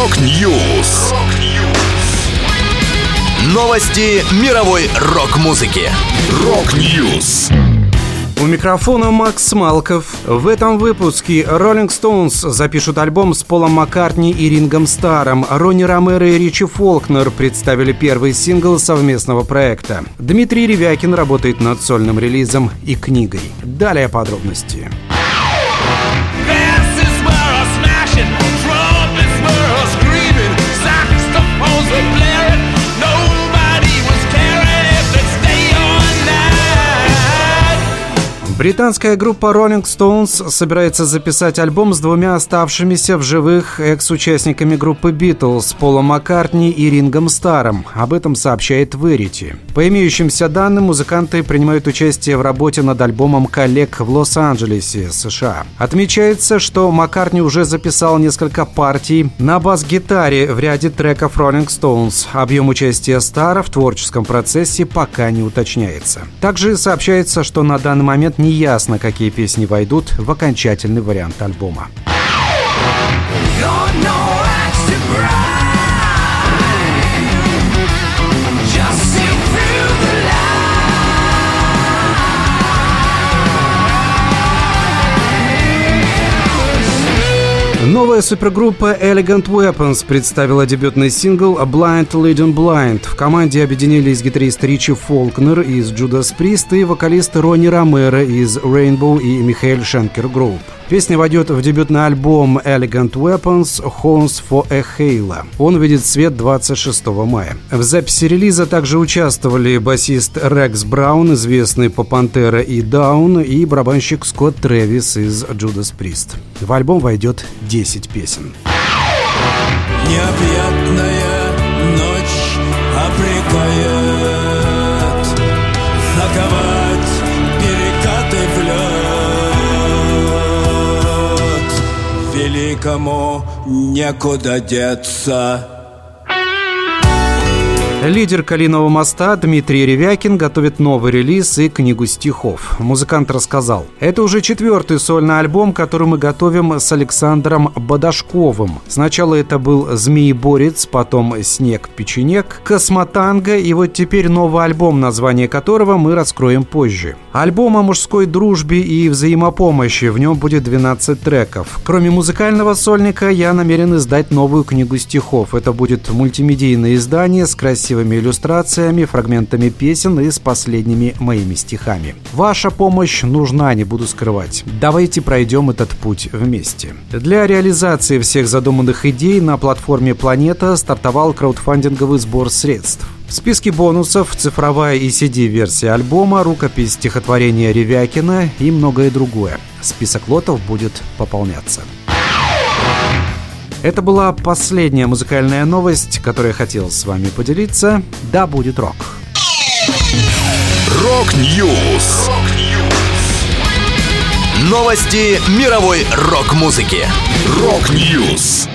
Rock News. Новости мировой рок-музыки. Rock News. У микрофона Макс Малков. В этом выпуске Rolling Stones запишут альбом с Полом Маккартни и Ринго Старром. Ронни Ромеро и Ричи Фолкнер представили первый сингл совместного проекта. Дмитрий Ревякин работает над сольным релизом и книгой. Далее подробности. Британская группа Rolling Stones собирается записать альбом с двумя оставшимися в живых экс-участниками группы Beatles Полом Маккартни и Рингом Старом. Об этом сообщает Verity. По имеющимся данным, музыканты принимают участие в работе над альбомом коллег в Лос-Анджелесе, США. Отмечается, что Маккартни уже записал несколько партий на бас-гитаре в ряде треков Rolling Stones. Объем участия Стара в творческом процессе пока не уточняется. Также сообщается, что на данный момент не неясно, какие песни войдут в окончательный вариант альбома. Новая супергруппа Elegant Weapons представила дебютный сингл Blind Leading Blind. В команде объединились гитарист Ричи Фолкнер из Judas Priest и вокалист Ронни Ромеро из Rainbow и Михаил Шенкер Group. Песня войдет в дебютный альбом Elegant Weapons Homes for a Halo. Он увидит свет 26 мая. В записи релиза также участвовали басист Рекс Браун, известный по Пантера и Даун, и барабанщик Скотт Трэвис из Judas Priest. В альбом войдет 10 песен. Необъятная ночь обрекает заковать перекаты в лед. Великому некуда деться. Лидер «Калинового моста» Дмитрий Ревякин готовит новый релиз и книгу стихов. Музыкант рассказал, это уже четвертый сольный альбом, который мы готовим с Александром Бадашковым. Сначала это был «Змееборец», потом «Снег-печенек», «Космотанго» и вот теперь новый альбом, название которого мы раскроем позже. Альбом о мужской дружбе и взаимопомощи, в нем будет 12 треков. Кроме музыкального сольника, я намерен издать новую книгу стихов. Это будет мультимедийное издание с красивым красивыми иллюстрациями, фрагментами песен и с последними моими стихами. Ваша помощь нужна, не буду скрывать. Давайте пройдем этот путь вместе. Для реализации всех задуманных идей на платформе «Планета» стартовал краудфандинговый сбор средств. В списке бонусов цифровая и CD-версия альбома, рукопись стихотворения Ревякина и многое другое. Список лотов будет пополняться. Это была последняя музыкальная новость, которую я хотел с вами поделиться. Да, будет рок. Rock News. Новости мировой рок-музыки. Rock News.